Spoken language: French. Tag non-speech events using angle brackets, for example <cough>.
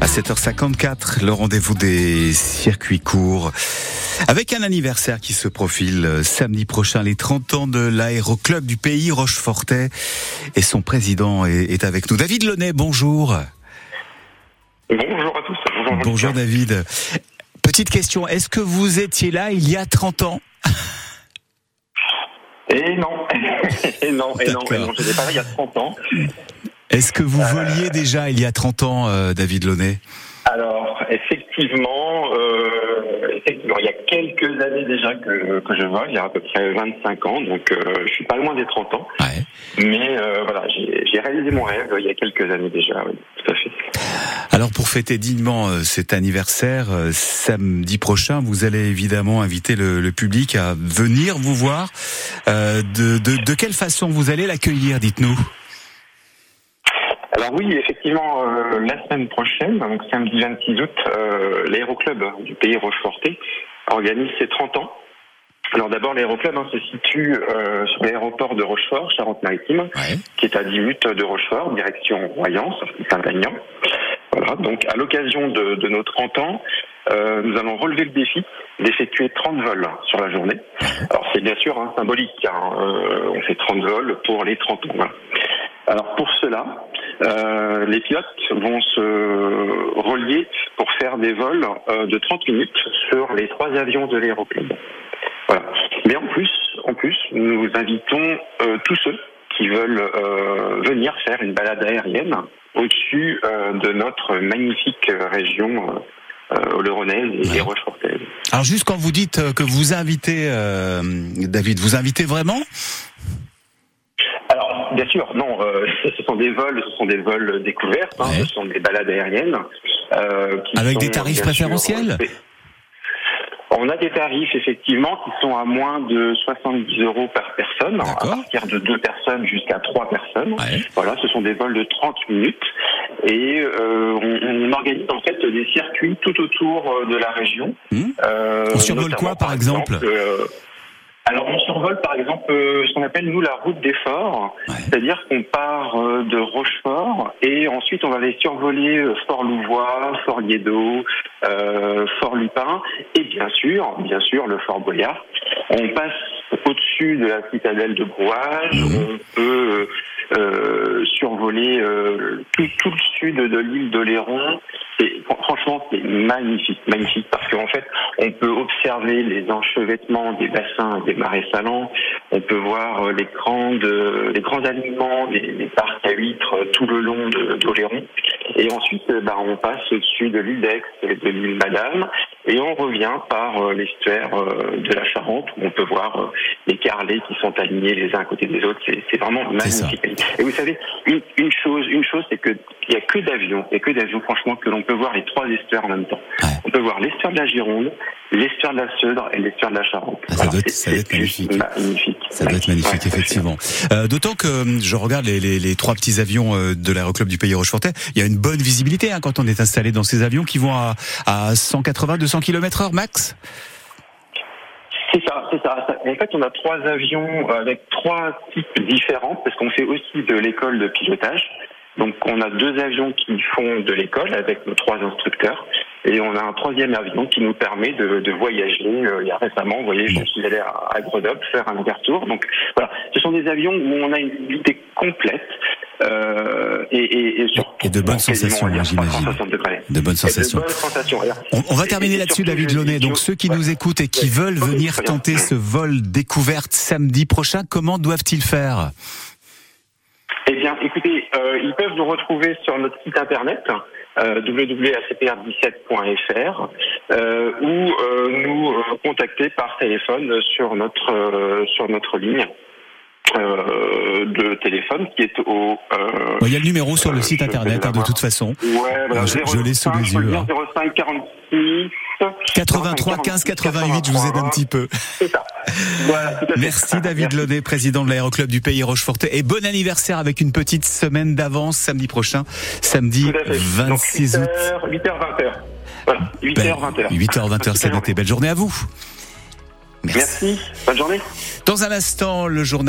À 7h54, le rendez-vous des circuits courts. Avec un anniversaire qui se profile euh, samedi prochain, les 30 ans de l'aéroclub du pays Rochefortais. Et son président est, avec nous. David Launay, bonjour. Bonjour à tous. Bonjour, bonjour David. Petite question, est-ce que vous étiez là il y a 30 ans? Et non, <laughs> et non, et non, et non, je n'étais pas là il y a 30 ans. Est-ce que vous voliez déjà il y a 30 ans, euh, David Launay? Alors, effectivement, euh, effectivement, il y a quelques années déjà que, que je vole, il y a à peu près 25 ans, donc euh, je suis pas loin des 30 ans. Ouais. Mais euh, voilà, j'ai réalisé mon rêve il y a quelques années déjà, oui, tout à fait. Alors pour fêter dignement euh, cet anniversaire, euh, samedi prochain, vous allez évidemment inviter le, le public à venir vous voir. Euh, de, de, de quelle façon vous allez l'accueillir, dites-nous? Alors oui, effectivement, euh, la semaine prochaine, donc samedi 26 août, euh, l'aéroclub du pays Rocheforté organise ses 30 ans. Alors d'abord, l'aéroclub hein, se situe euh, sur l'aéroport de Rochefort, Charente-Maritime, qui est à 10 minutes de Rochefort, direction Royan, sortie Saint-Agnan. Voilà, donc à l'occasion de, de, nos 30 ans, euh, nous allons relever le défi d'effectuer 30 vols sur la journée. Alors c'est bien sûr hein, symbolique, car euh, on fait 30 vols pour les 30 ans. Voilà. Alors pour cela, euh, les pilotes vont se relier pour faire des vols euh, de 30 minutes sur les trois avions de l'aéroclub. Voilà. Mais en plus, en plus, nous invitons euh, tous ceux qui veulent venir faire une balade aérienne au-dessus de notre magnifique région euh, et ouais. Rochefortaise. Alors juste quand vous dites que vous invitez, David, vous invitez vraiment sûr, non. Euh, <laughs> ce sont des vols, ce sont des vols découvertes, hein, ce sont des balades aériennes. Euh, qui Avec sont, des tarifs préférentiels sûr, on a des tarifs effectivement qui sont à moins de 70 euros par personne, à partir de deux personnes jusqu'à trois personnes. Ouais. Voilà, ce sont des vols de 30 minutes et euh, on, on, organise en fait des circuits tout autour de la région. Mmh. on survole quoi par, exemple alors on survole par exemple euh, ce qu'on appelle nous la route des forts, ouais. c'est-à-dire qu'on part euh, de Rochefort et ensuite on va aller survoler euh, Fort Louvois, Fort Liédo, euh, Fort Lupin et bien sûr, bien sûr le Fort Boyard. On passe au-dessus de la citadelle de Brouage, mmh. on peut euh, survoler tout, tout, le sud de l'île d'Oléron. Franchement, c'est magnifique, magnifique, parce qu'en fait, on peut observer les enchevêtrements des bassins des marais salants, on peut voir les grandes, les grands aliments des, parcs à huîtres tout le long d'Oléron. Et ensuite, bah, on passe au-dessus de et de l'île Madame, et on revient par l'estuaire de la Charente, où on peut voir les carrelets qui sont alignés les uns à côté des autres. C'est vraiment magnifique. Et vous savez, une, une chose, une chose, c'est que il y a que d'avions, et que d'avions, franchement, que l'on peut voir les trois estuaires en même temps. Ouais. On peut voir l'estuaire de la Gironde, l'estuaire de la Seudre et l'estuaire de la Charente. Ah, ça, voilà, doit être, ça doit être magnifique. magnifique. Ça doit être magnifique, ouais, effectivement. Euh, D'autant que je regarde les, les, les, trois petits avions de l'aéroclub du Pays Rochefortais. Il y a une bonne visibilité hein, quand on est installé dans ces avions qui vont à, à 180, 200 km heure max. C'est ça, c'est ça. En fait, on a trois avions avec trois types différents parce qu'on fait aussi de l'école de pilotage. Donc on a deux avions qui font de l'école avec nos trois instructeurs et on a un troisième avion qui nous permet de, de voyager. Euh, il y a récemment, vous voyez, je suis allé à, à Grenoble faire un aller-retour. Donc voilà, ce sont des avions où on a une visibilité complète. Euh, et, et, et, sur, et, de bonnes sensations, j'imagine. De bonnes sensations. De bonnes sensations. On, on, va terminer là-dessus, David Launay. Donc ceux qui ouais. nous écoutent et qui ouais. veulent venir tenter ce vol découverte samedi prochain, comment doivent-ils faire? Eh bien, écoutez, euh, ils peuvent nous retrouver sur notre site internet euh, www.acpr17.fr euh, ou euh, nous contacter par téléphone sur notre sur notre ligne. Euh, de téléphone qui est au. Euh, il y a le numéro sur le site internet hein, de toute façon. Ouais, voilà, je, je l'ai sous les yeux. 05 46 83 15 88, je vous aide un petit peu. C'est ça. Voilà, Merci David Launay, président de l'aéroclub du pays Rochefortais. Et bon anniversaire avec une petite semaine d'avance samedi prochain, samedi 26 août. 8h, 20h. Voilà, 8h, 20h. 8h, 20h, c'est noté. Belle journée à vous. Merci. Merci. Bonne journée. Dans un instant, le journal.